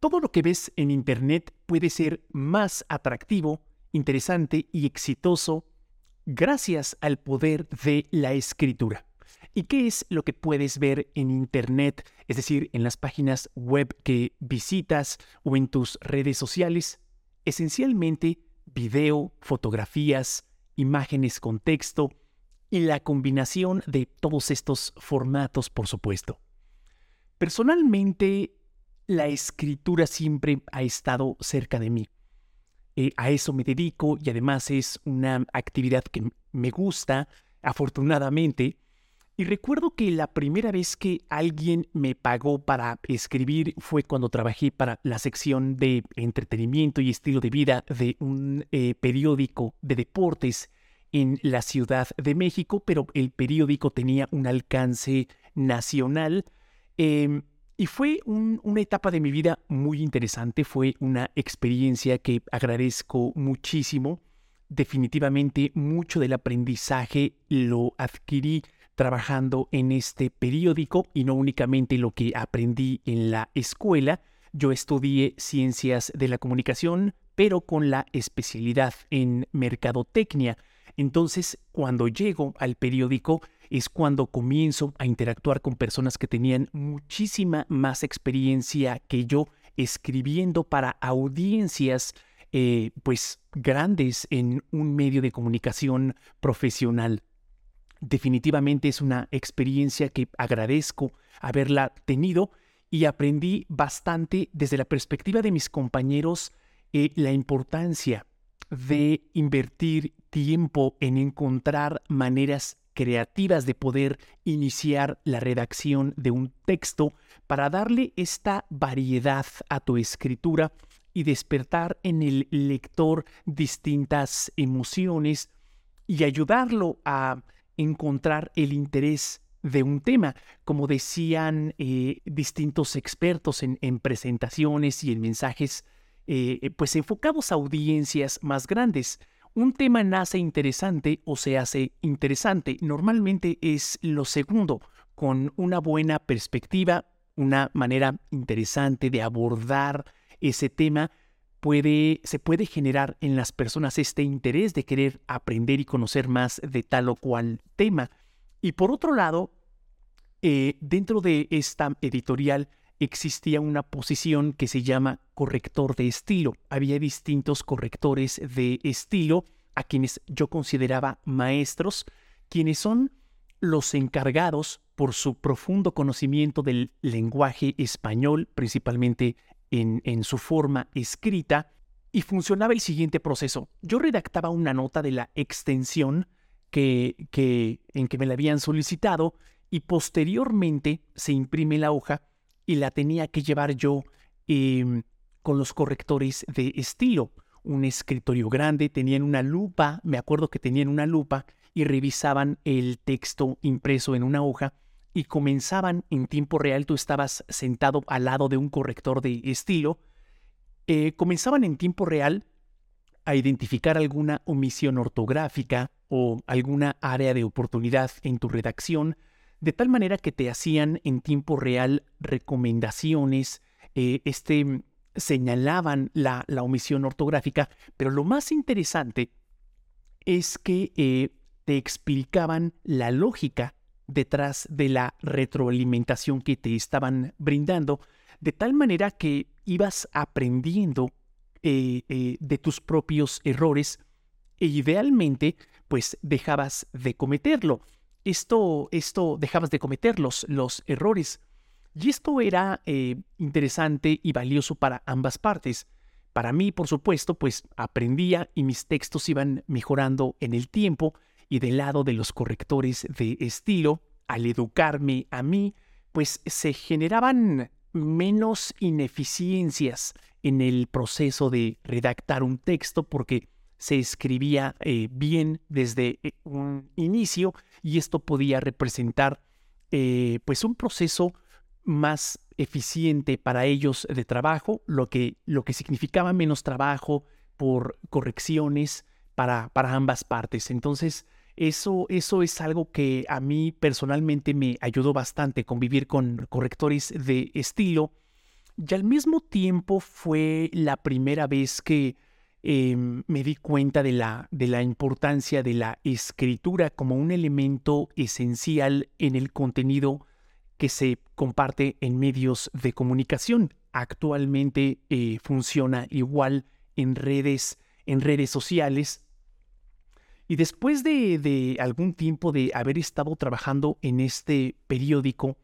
Todo lo que ves en Internet puede ser más atractivo, interesante y exitoso gracias al poder de la escritura. ¿Y qué es lo que puedes ver en Internet, es decir, en las páginas web que visitas o en tus redes sociales? Esencialmente, video, fotografías, imágenes con texto y la combinación de todos estos formatos, por supuesto. Personalmente, la escritura siempre ha estado cerca de mí. Eh, a eso me dedico y además es una actividad que me gusta, afortunadamente. Y recuerdo que la primera vez que alguien me pagó para escribir fue cuando trabajé para la sección de entretenimiento y estilo de vida de un eh, periódico de deportes en la Ciudad de México, pero el periódico tenía un alcance nacional. Em, y fue una etapa de mi vida muy interesante, fue una experiencia que agradezco muchísimo. Definitivamente mucho del aprendizaje lo adquirí trabajando en este periódico y no únicamente lo que aprendí en la escuela. Yo estudié ciencias de la comunicación, pero con la especialidad en mercadotecnia. Entonces, cuando llego al periódico, es cuando comienzo a interactuar con personas que tenían muchísima más experiencia que yo escribiendo para audiencias eh, pues grandes en un medio de comunicación profesional. Definitivamente es una experiencia que agradezco haberla tenido y aprendí bastante desde la perspectiva de mis compañeros eh, la importancia de invertir tiempo en encontrar maneras creativas de poder iniciar la redacción de un texto para darle esta variedad a tu escritura y despertar en el lector distintas emociones y ayudarlo a encontrar el interés de un tema, como decían eh, distintos expertos en, presentaciones y en mensajes, eh, pues enfocados a audiencias más grandes un tema nace interesante o se hace interesante. Normalmente es lo segundo, con una buena perspectiva, una manera interesante de abordar ese tema, puede, se puede generar en las personas este interés de querer aprender y conocer más de tal o cual tema. Y por otro lado, eh, dentro de esta editorial existía una posición que se llama corrector de estilo. Había distintos correctores de estilo a quienes yo consideraba maestros, quienes son los encargados por su profundo conocimiento del lenguaje español, principalmente en, en su forma escrita, y funcionaba el siguiente proceso. Yo redactaba una nota de la extensión que, que, en que me la habían solicitado y posteriormente se imprime la hoja y la tenía que llevar yo em, con los correctores de estilo. Un escritorio grande, tenían una lupa, me acuerdo que tenían una lupa y revisaban el texto impreso en una hoja y comenzaban en tiempo real, tú estabas sentado al lado de un corrector de estilo, eh, comenzaban en tiempo real a identificar alguna omisión ortográfica o alguna área de oportunidad en tu redacción, de tal manera que te hacían en tiempo real recomendaciones, eh, este, señalaban la, omisión ortográfica, pero lo más interesante es que eh, te explicaban la lógica detrás de la retroalimentación que te estaban brindando, de tal manera que ibas aprendiendo eh, de tus propios errores e idealmente pues dejabas de cometerlo esto, esto dejabas de cometer los, los errores. Y esto era eh, interesante y valioso para ambas partes. Para mí, por supuesto, pues aprendía y mis textos iban mejorando en el tiempo y del lado de los correctores de estilo, al educarme a mí, pues se generaban menos ineficiencias en el proceso de redactar un texto porque se escribía eh, bien desde eh, un inicio y esto podía representar eh, pues un proceso más eficiente para ellos de trabajo, lo que, lo que significaba menos trabajo por correcciones para, para ambas partes. Entonces, eso, eso es algo que a mí personalmente me ayudó bastante convivir con correctores de estilo y al mismo tiempo fue la primera vez que em, me di cuenta de la, de la importancia de la escritura como un elemento esencial en el contenido que se comparte en medios de comunicación. Actualmente eh, funciona igual en redes, en redes sociales. Y después de, de algún tiempo de haber estado trabajando en este periódico,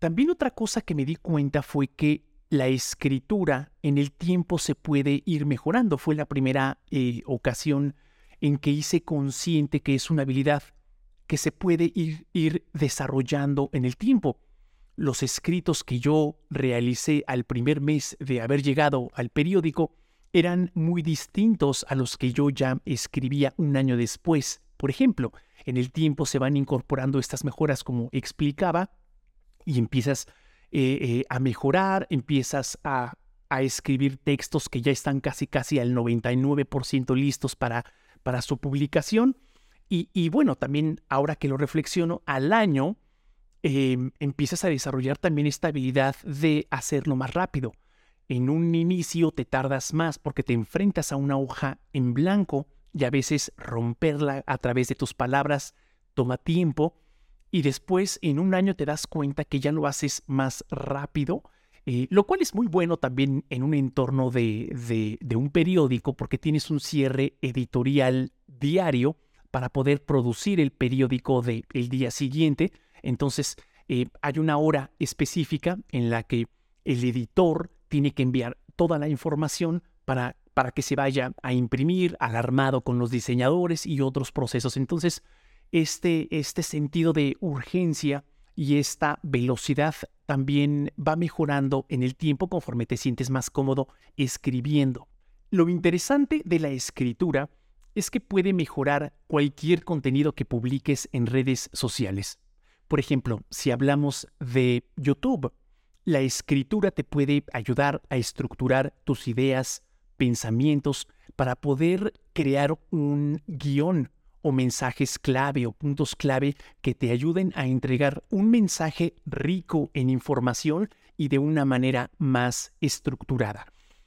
también otra cosa que me di cuenta fue que la escritura en el tiempo se puede ir mejorando. Fue la primera eh, ocasión en que hice consciente que es una habilidad que se puede ir, ir desarrollando en el tiempo. Los escritos que yo realicé al primer mes de haber llegado al periódico eran muy distintos a los que yo ya escribía un año después. Por ejemplo, en el tiempo se van incorporando estas mejoras como explicaba y empiezas eh, eh, a mejorar, empiezas a, a, escribir textos que ya están casi casi al 99% listos para, para su publicación. Y, y, bueno, también ahora que lo reflexiono, al año em, empiezas a desarrollar también esta habilidad de hacerlo más rápido. En un inicio te tardas más porque te enfrentas a una hoja en blanco y a veces romperla a través de tus palabras toma tiempo y después en un año te das cuenta que ya lo haces más rápido, eh, lo cual es muy bueno también en un entorno de, de, un periódico porque tienes un cierre editorial diario para poder producir el periódico del día siguiente. Entonces eh, hay una hora específica en la que el editor tiene que enviar toda la información para, para que se vaya a imprimir, alarmado con los diseñadores y otros procesos. Entonces, este, este sentido de urgencia y esta velocidad también va mejorando en el tiempo conforme te sientes más cómodo escribiendo. Lo interesante de la escritura es que puede mejorar cualquier contenido que publiques en redes sociales. Por ejemplo, si hablamos de YouTube, la escritura te puede ayudar a estructurar tus ideas, pensamientos, para poder crear un guion o mensajes clave o puntos clave que te ayuden a entregar un mensaje rico en información y de una manera más estructurada.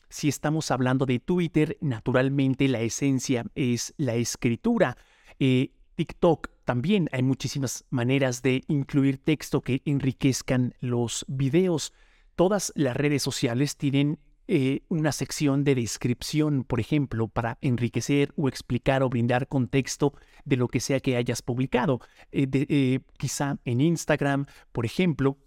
Si estamos hablando de Twitter, naturalmente la esencia es la escritura. Eh, TikTok también hay muchísimas maneras de incluir texto que enriquezcan los videos. Todas las redes sociales tienen eh, una sección de descripción, por ejemplo, para enriquecer o explicar o brindar contexto de lo que sea que hayas publicado. Eh, eh, quizá en Instagram, por ejemplo,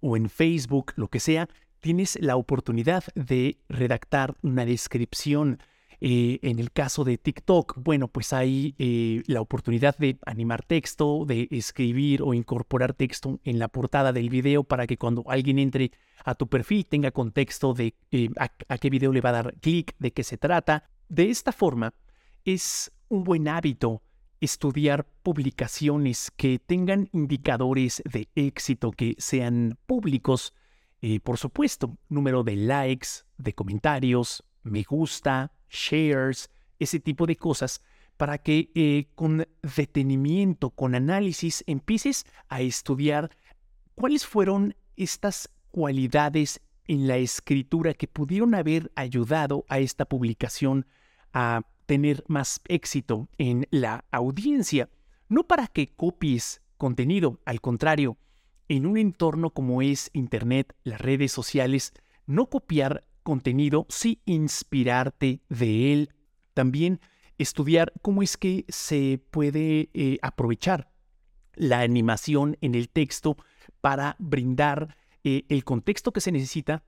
o en Facebook, lo que sea, tienes la oportunidad de redactar una descripción eh, en el caso de TikTok, bueno, pues hay eh, la oportunidad de animar texto, de escribir o incorporar texto en la portada del video para que cuando alguien entre a tu perfil tenga contexto de eh, a, a qué video le va a dar clic, de qué se trata. De esta forma, es un buen hábito estudiar publicaciones que tengan indicadores de éxito que sean públicos. por supuesto, número de likes, de comentarios, me gusta, shares, ese tipo de cosas, para que eh, con detenimiento, con análisis, empieces a estudiar cuáles fueron estas cualidades en la escritura que pudieron haber ayudado a esta publicación a tener más éxito en la audiencia. No para que copies contenido, al contrario, en un entorno como es Internet, las redes sociales, no copiar contenido, sí inspirarte de él. También estudiar cómo es que se puede eh, aprovechar la animación en el texto para brindar eh, el contexto que se necesita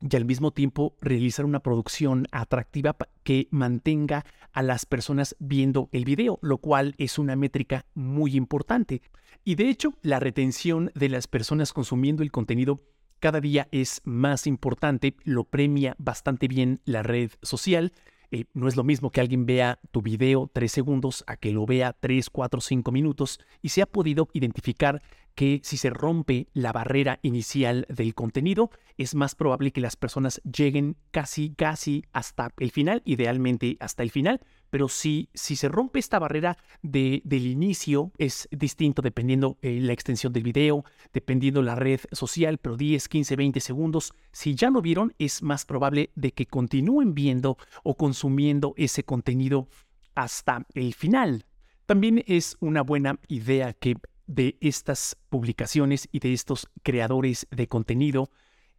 y al mismo tiempo realizar una producción atractiva que mantenga a las personas viendo el video, lo cual es una métrica muy importante. Y de hecho, la retención de las personas consumiendo el contenido cada día es más importante, lo premia bastante bien la red social. Eh, no es lo mismo que alguien vea tu video tres segundos a que lo vea tres, cuatro, cinco minutos y se ha podido identificar que si se rompe la barrera inicial del contenido, es más probable que las personas lleguen casi, casi hasta el final, idealmente hasta el final, pero si, si se rompe esta barrera de, del inicio, es distinto dependiendo eh, la extensión del video, dependiendo la red social, pero 10, 15, 20 segundos. Si ya lo vieron, es más probable de que continúen viendo o consumiendo ese contenido hasta el final. También es una buena idea que de estas publicaciones y de estos creadores de contenido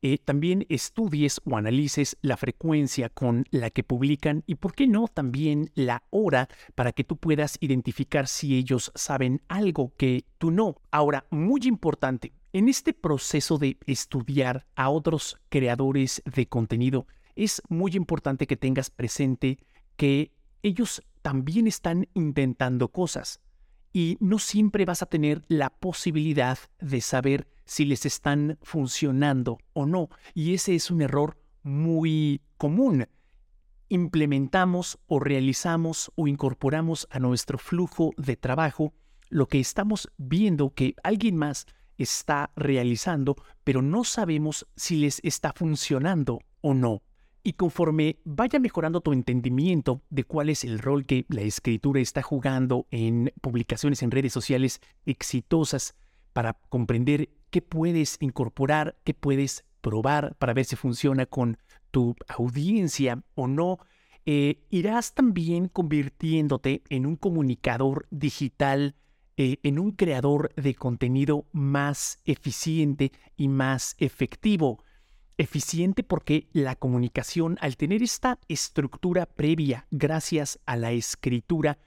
eh, también estudies o analices la frecuencia con la que publican y, por qué no, también la hora para que tú puedas identificar si ellos saben algo que tú no. Ahora, muy importante, en este proceso de estudiar a otros creadores de contenido, es muy importante que tengas presente que ellos también están intentando cosas y no siempre vas a tener la posibilidad de saber si les están funcionando o no. Y ese es un error muy común. Implementamos o realizamos o incorporamos a nuestro flujo de trabajo lo que estamos viendo que alguien más está realizando, pero no sabemos si les está funcionando o no. Y conforme vaya mejorando tu entendimiento de cuál es el rol que la escritura está jugando en publicaciones en redes sociales exitosas para comprender qué puedes incorporar, qué puedes probar para ver si funciona con tu audiencia o no. Eh, irás también convirtiéndote en un comunicador digital, eh, en un creador de contenido más eficiente y más efectivo. Eficiente porque la comunicación, al tener esta estructura previa gracias a la escritura,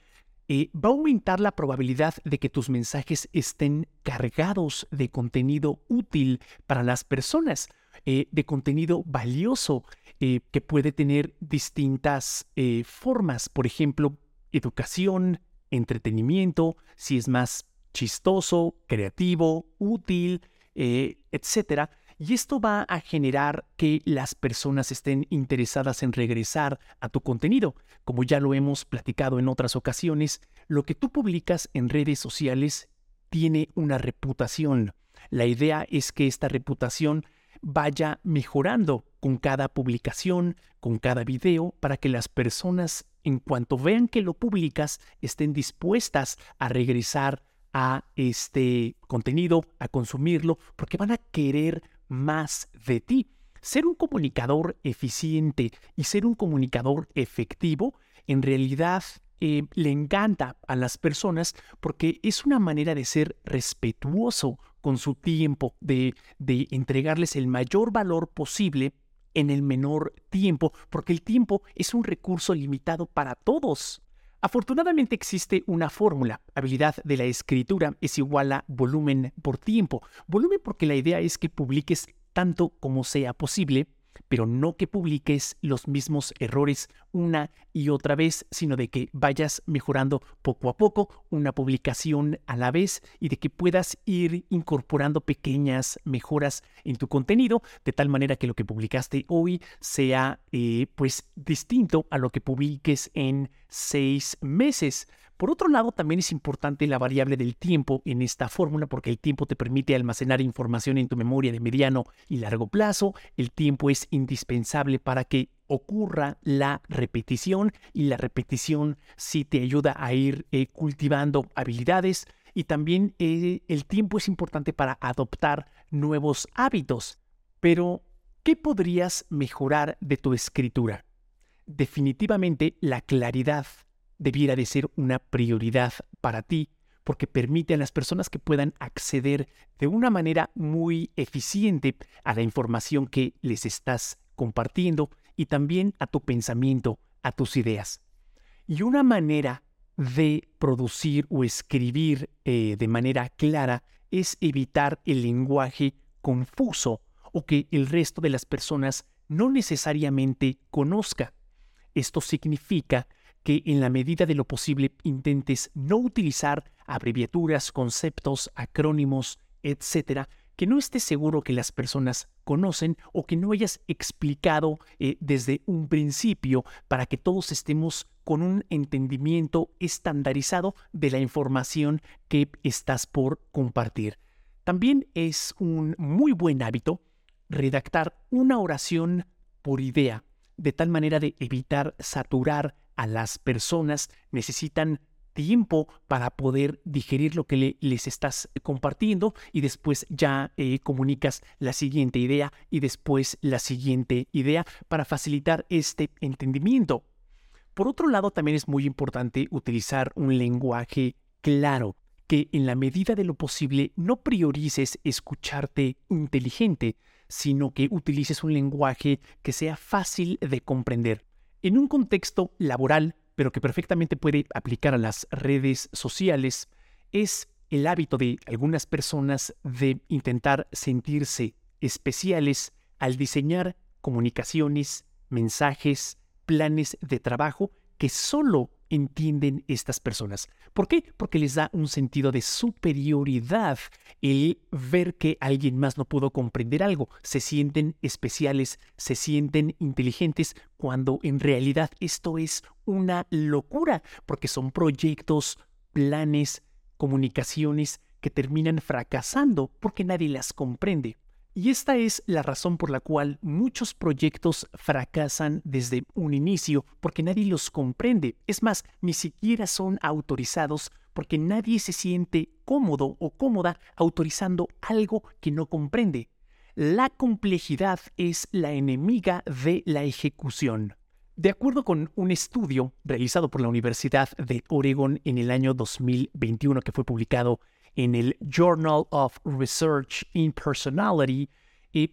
eh, va a aumentar la probabilidad de que tus mensajes estén cargados de contenido útil para las personas, eh, de contenido valioso eh, que puede tener distintas formas, por ejemplo, educación, entretenimiento, si es más chistoso, creativo, útil, etcétera y esto va a generar que las personas estén interesadas en regresar a tu contenido. Como ya lo hemos platicado en otras ocasiones, lo que tú publicas en redes sociales tiene una reputación. La idea es que esta reputación vaya mejorando con cada publicación, con cada video, para que las personas, en cuanto vean que lo publicas, estén dispuestas a regresar a este contenido, a consumirlo, porque van a querer más de ti. Ser un comunicador eficiente y ser un comunicador efectivo en realidad eh, le encanta a las personas porque es una manera de ser respetuoso con su tiempo, de, de entregarles el mayor valor posible en el menor tiempo, porque el tiempo es un recurso limitado para todos. Afortunadamente existe una fórmula. Habilidad de la escritura es igual a volumen por tiempo. Volumen porque la idea es que publiques tanto como sea posible pero no que publiques los mismos errores una y otra vez, sino de que vayas mejorando poco a poco una publicación a la vez y de que puedas ir incorporando pequeñas mejoras en tu contenido, de tal manera que lo que publicaste hoy sea eh, pues distinto a lo que publiques en seis meses. Por otro lado, también es importante la variable del tiempo en esta fórmula porque el tiempo te permite almacenar información en tu memoria de mediano y largo plazo. El tiempo es indispensable para que ocurra la repetición y la repetición sí te ayuda a ir eh, cultivando habilidades y también eh, el tiempo es importante para adoptar nuevos hábitos. Pero, ¿qué podrías mejorar de tu escritura? Definitivamente la claridad debiera de ser una prioridad para ti porque permite a las personas que puedan acceder de una manera muy eficiente a la información que les estás compartiendo y también a tu pensamiento, a tus ideas. Y una manera de producir o escribir eh, de manera clara es evitar el lenguaje confuso o que el resto de las personas no necesariamente conozca. Esto significa que en la medida de lo posible intentes no utilizar abreviaturas, conceptos, acrónimos, etcétera, que no estés seguro que las personas conocen o que no hayas explicado eh, desde un principio para que todos estemos con un entendimiento estandarizado de la información que estás por compartir. También es un muy buen hábito redactar una oración por idea, de tal manera de evitar saturar a las personas. Necesitan tiempo para poder digerir lo que les estás compartiendo y después ya eh, comunicas la siguiente idea y después la siguiente idea para facilitar este entendimiento. Por otro lado, también es muy importante utilizar un lenguaje claro, que en la medida de lo posible no priorices escucharte inteligente, sino que utilices un lenguaje que sea fácil de comprender. En un contexto laboral, pero que perfectamente puede aplicar a las redes sociales, es el hábito de algunas personas de intentar sentirse especiales al diseñar comunicaciones, mensajes, planes de trabajo que solo entienden estas personas. ¿Por qué? Porque les da un sentido de superioridad el ver que alguien más no pudo comprender algo. Se sienten especiales, se sienten inteligentes, cuando en realidad esto es una locura, porque son proyectos, planes, comunicaciones que terminan fracasando porque nadie las comprende. Y esta es la razón por la cual muchos proyectos fracasan desde un inicio, porque nadie los comprende. Es más, ni siquiera son autorizados porque nadie se siente cómodo o cómoda autorizando algo que no comprende. La complejidad es la enemiga de la ejecución. De acuerdo con un estudio realizado por la Universidad de Oregon en el año 2021 que fue publicado en el Journal of Research in Personality,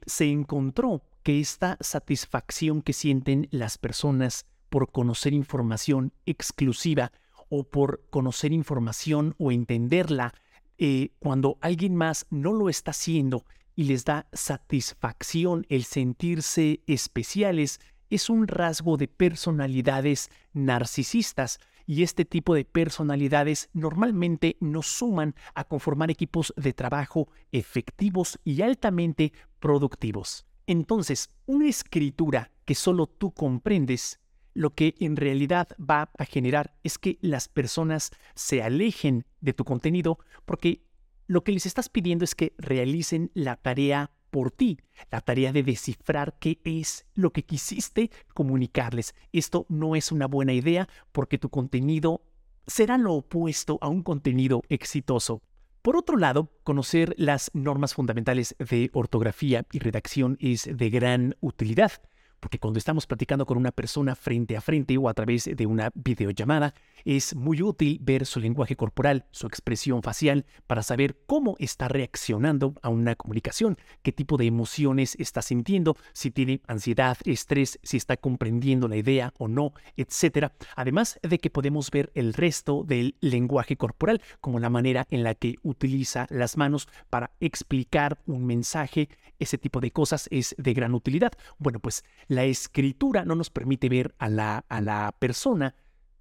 se encontró que esta satisfacción que sienten las personas por conocer información exclusiva o por conocer información o entenderla, eh, cuando alguien más no lo está haciendo y les da satisfacción el sentirse especiales, es un rasgo de personalidades narcisistas y este tipo de personalidades normalmente nos suman a conformar equipos de trabajo efectivos y altamente productivos. Entonces, una escritura que solo tú comprendes, lo que en realidad va a generar es que las personas se alejen de tu contenido porque lo que les estás pidiendo es que realicen la tarea por ti, la tarea de descifrar qué es lo que quisiste comunicarles. Esto no es una buena idea porque tu contenido será lo opuesto a un contenido exitoso. Por otro lado, conocer las normas fundamentales de ortografía y redacción es de gran utilidad porque cuando estamos platicando con una persona frente a frente o a través de una videollamada, es muy útil ver su lenguaje corporal, su expresión facial, para saber cómo está reaccionando a una comunicación, qué tipo de emociones está sintiendo, si tiene ansiedad, estrés, si está comprendiendo la idea o no, etc. Además de que podemos ver el resto del lenguaje corporal, como la manera en la que utiliza las manos para explicar un mensaje, ese tipo de cosas es de gran utilidad. Bueno, pues la escritura no nos permite ver a la, a la persona.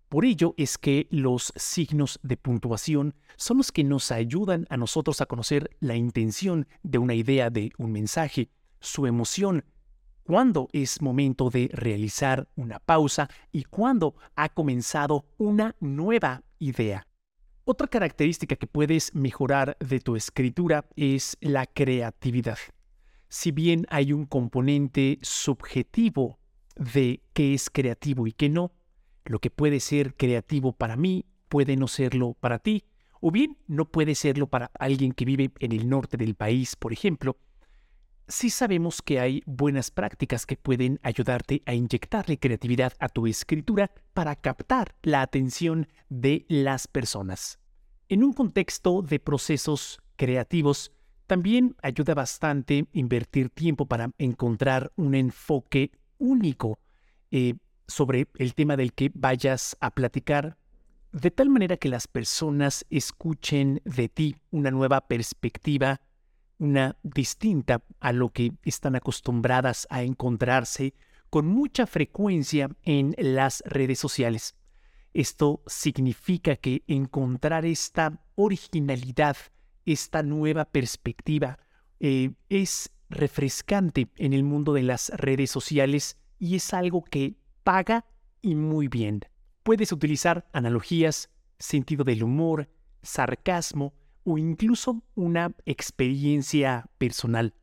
Por ello es que los signos de puntuación son los que nos ayudan a nosotros a conocer la intención de una idea, de un mensaje, su emoción, cuándo es momento de realizar una pausa y cuándo ha comenzado una nueva idea. Otra característica que puedes mejorar de tu escritura es la creatividad si bien hay un componente subjetivo de qué es creativo y qué no, lo que puede ser creativo para mí puede no serlo para ti, o bien no puede serlo para alguien que vive en el norte del país, por ejemplo, sí sabemos que hay buenas prácticas que pueden ayudarte a inyectarle creatividad a tu escritura para captar la atención de las personas. En un contexto de procesos creativos, también ayuda bastante invertir tiempo para encontrar un enfoque único eh, sobre el tema del que vayas a platicar, de tal manera que las personas escuchen de ti una nueva perspectiva, una distinta a lo que están acostumbradas a encontrarse con mucha frecuencia en las redes sociales. Esto significa que encontrar esta originalidad esta nueva perspectiva eh, es refrescante en el mundo de las redes sociales y es algo que paga y muy bien. Puedes utilizar analogías, sentido del humor, sarcasmo o incluso una experiencia personal.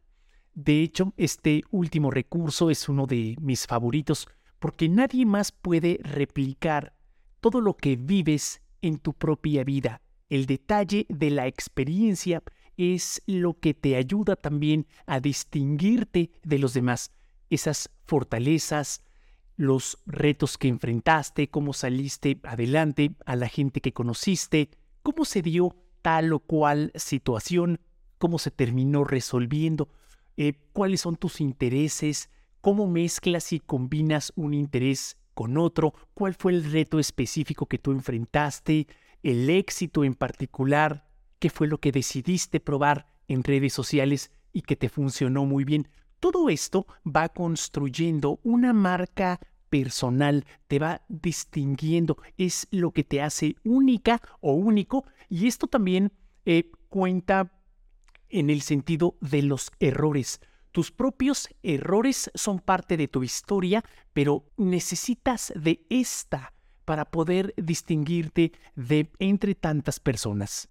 De hecho, este último recurso es uno de mis favoritos porque nadie más puede replicar todo lo que vives en tu propia vida. El detalle de la experiencia es lo que te ayuda también a distinguirte de los demás. Esas fortalezas, los retos que enfrentaste, cómo saliste adelante, a la gente que conociste, cómo se dio tal o cual situación, cómo se terminó resolviendo, eh, cuáles son tus intereses, cómo mezclas y combinas un interés con otro, cuál fue el reto específico que tú enfrentaste, el éxito en particular, qué fue lo que decidiste probar en redes sociales y que te funcionó muy bien. Todo esto va construyendo una marca personal, te va distinguiendo, es lo que te hace única o único y esto también eh, cuenta en el sentido de los errores. Tus propios errores son parte de tu historia, pero necesitas de esta para poder distinguirte de entre tantas personas.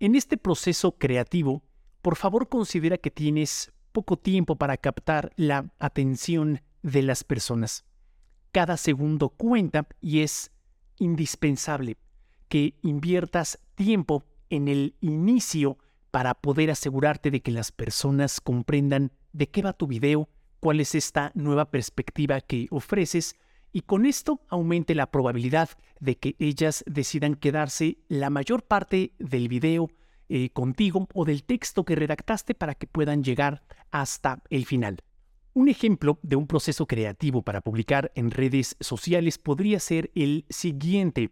En este proceso creativo, por favor considera que tienes poco tiempo para captar la atención de las personas. Cada segundo cuenta y es indispensable que inviertas tiempo en el inicio para poder asegurarte de que las personas comprendan de qué va tu video, cuál es esta nueva perspectiva que ofreces y con esto aumente la probabilidad de que ellas decidan quedarse la mayor parte del video eh, contigo o del texto que redactaste para que puedan llegar hasta el final. Un ejemplo de un proceso creativo para publicar en redes sociales podría ser el siguiente.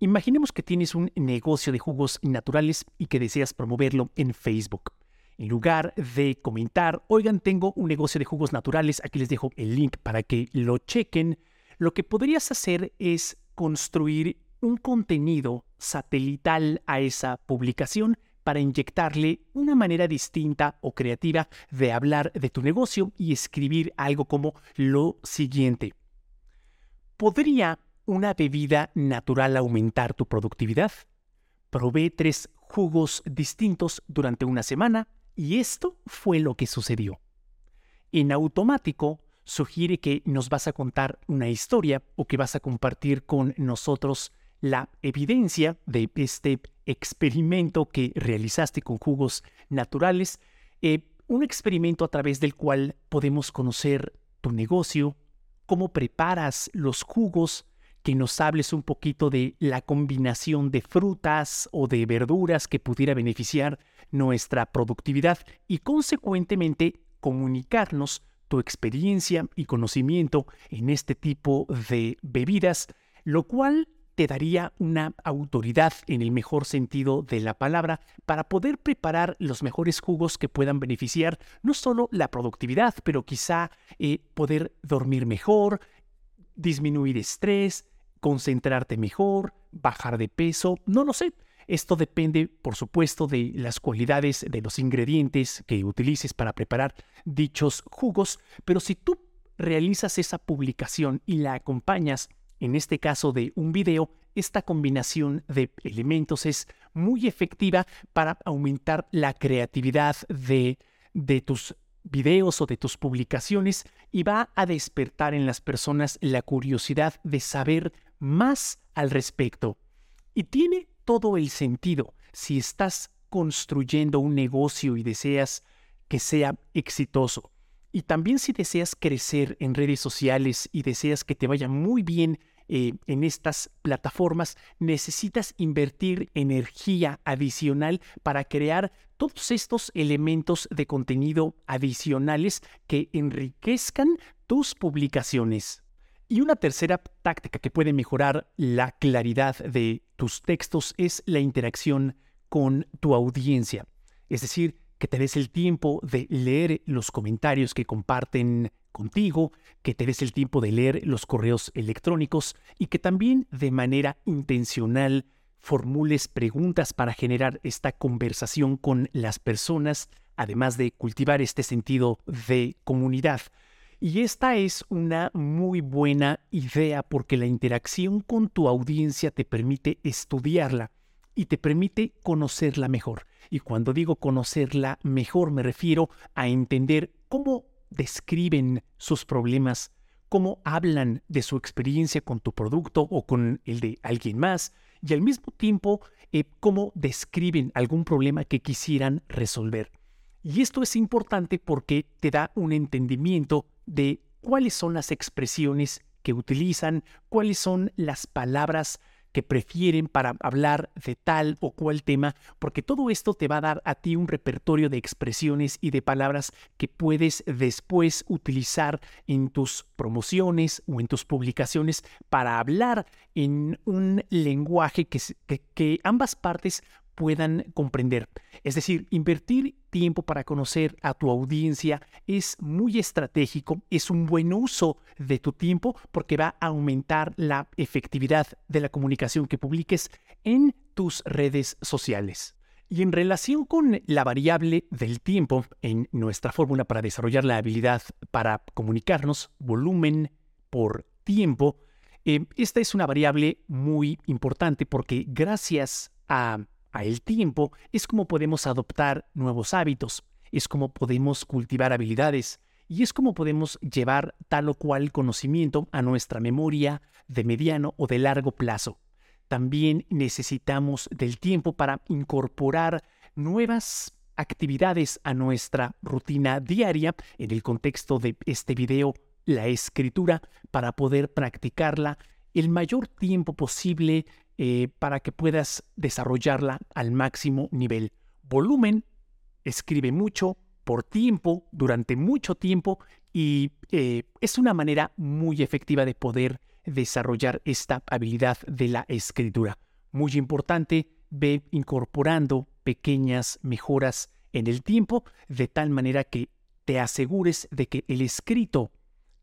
Imaginemos que tienes un negocio de jugos naturales y que deseas promoverlo en Facebook. En lugar de comentar, oigan, tengo un negocio de jugos naturales, aquí les dejo el link para que lo chequen, lo que podrías hacer es construir un contenido satelital a esa publicación para inyectarle una manera distinta o creativa de hablar de tu negocio y escribir algo como lo siguiente. ¿Podría una bebida natural aumentar tu productividad? Probé tres jugos distintos durante una semana y esto fue lo que sucedió. En automático, sugiere que nos vas a contar una historia o que vas a compartir con nosotros la evidencia de este experimento que realizaste con jugos naturales, eh, un experimento a través del cual podemos conocer tu negocio, cómo preparas los jugos, que nos hables un poquito de la combinación de frutas o de verduras que pudiera beneficiar nuestra productividad y consecuentemente comunicarnos tu experiencia y conocimiento en este tipo de bebidas, lo cual te daría una autoridad en el mejor sentido de la palabra para poder preparar los mejores jugos que puedan beneficiar no solo la productividad, pero quizá eh, poder dormir mejor, disminuir estrés, concentrarte mejor, bajar de peso, no lo sé. Esto depende, por supuesto, de las cualidades de los ingredientes que utilices para preparar dichos jugos, pero si tú realizas esa publicación y la acompañas, en este caso de un video, esta combinación de elementos es muy efectiva para aumentar la creatividad de, de tus videos o de tus publicaciones y va a despertar en las personas la curiosidad de saber más al respecto. Y tiene todo el sentido si estás construyendo un negocio y deseas que sea exitoso. Y también si deseas crecer en redes sociales y deseas que te vaya muy bien eh, en estas plataformas, necesitas invertir energía adicional para crear todos estos elementos de contenido adicionales que enriquezcan tus publicaciones. Y una tercera táctica que puede mejorar la claridad de tus textos es la interacción con tu audiencia. Es decir, que te des el tiempo de leer los comentarios que comparten contigo, que te des el tiempo de leer los correos electrónicos y que también de manera intencional formules preguntas para generar esta conversación con las personas, además de cultivar este sentido de comunidad. Y esta es una muy buena idea porque la interacción con tu audiencia te permite estudiarla, y te permite conocerla mejor. Y cuando digo conocerla mejor me refiero a entender cómo describen sus problemas, cómo hablan de su experiencia con tu producto o con el de alguien más, y al mismo tiempo eh, cómo describen algún problema que quisieran resolver. Y esto es importante porque te da un entendimiento de cuáles son las expresiones que utilizan, cuáles son las palabras que prefieren para hablar de tal o cual tema, porque todo esto te va a dar a ti un repertorio de expresiones y de palabras que puedes después utilizar en tus promociones o en tus publicaciones para hablar en un lenguaje que, que, ambas partes puedan comprender. Es decir, invertir tiempo para conocer a tu audiencia es muy estratégico, es un buen uso de tu tiempo porque va a aumentar la efectividad de la comunicación que publiques en tus redes sociales. Y en relación con la variable del tiempo en nuestra fórmula para desarrollar la habilidad para comunicarnos, volumen por tiempo, eh, esta es una variable muy importante porque gracias a el tiempo es como podemos adoptar nuevos hábitos, es como podemos cultivar habilidades y es como podemos llevar tal o cual conocimiento a nuestra memoria de mediano o de largo plazo. También necesitamos del tiempo para incorporar nuevas actividades a nuestra rutina diaria en el contexto de este video, la escritura, para poder practicarla el mayor tiempo posible eh, para que puedas desarrollarla al máximo nivel. Volumen, escribe mucho, por tiempo, durante mucho tiempo, y eh, es una manera muy efectiva de poder desarrollar esta habilidad de la escritura. Muy importante, ve incorporando pequeñas mejoras en el tiempo, de tal manera que te asegures de que el escrito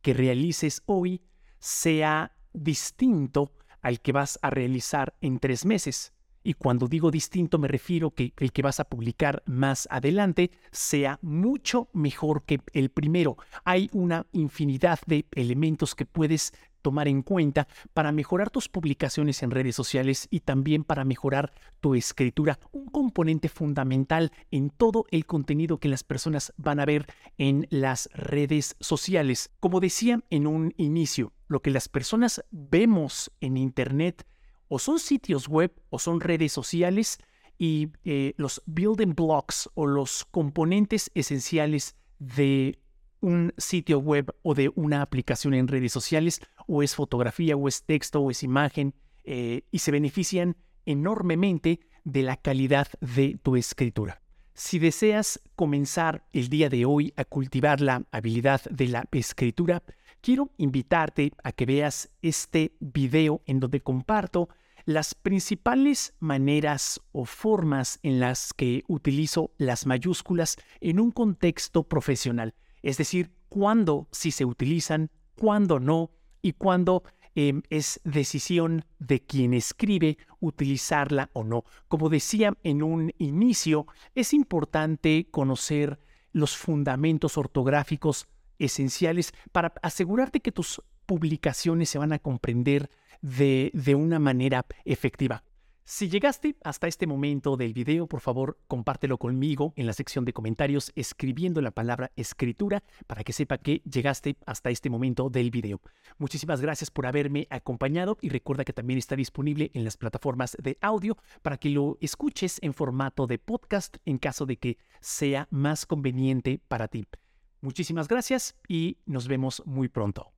que realices hoy sea distinto al que vas a realizar en tres meses. Y cuando digo distinto me refiero que el que vas a publicar más adelante sea mucho mejor que el primero. Hay una infinidad de elementos que puedes tomar en cuenta para mejorar tus publicaciones en redes sociales y también para mejorar tu escritura, un componente fundamental en todo el contenido que las personas van a ver en las redes sociales. Como decía en un inicio, lo que las personas vemos en Internet o son sitios web o son redes sociales y eh, los building blocks o los componentes esenciales de un sitio web o de una aplicación en redes sociales, o es fotografía, o es texto, o es imagen, eh, y se benefician enormemente de la calidad de tu escritura. Si deseas comenzar el día de hoy a cultivar la habilidad de la escritura, quiero invitarte a que veas este video en donde comparto las principales maneras o formas en las que utilizo las mayúsculas en un contexto profesional es decir, cuándo sí se utilizan, cuándo no y cuándo em, es decisión de quien escribe utilizarla o no. Como decía en un inicio, es importante conocer los fundamentos ortográficos esenciales para asegurarte que tus publicaciones se van a comprender de, de una manera efectiva. Si llegaste hasta este momento del video, por favor, compártelo conmigo en la sección de comentarios escribiendo la palabra escritura para que sepa que llegaste hasta este momento del video. Muchísimas gracias por haberme acompañado y recuerda que también está disponible en las plataformas de audio para que lo escuches en formato de podcast en caso de que sea más conveniente para ti. Muchísimas gracias y nos vemos muy pronto.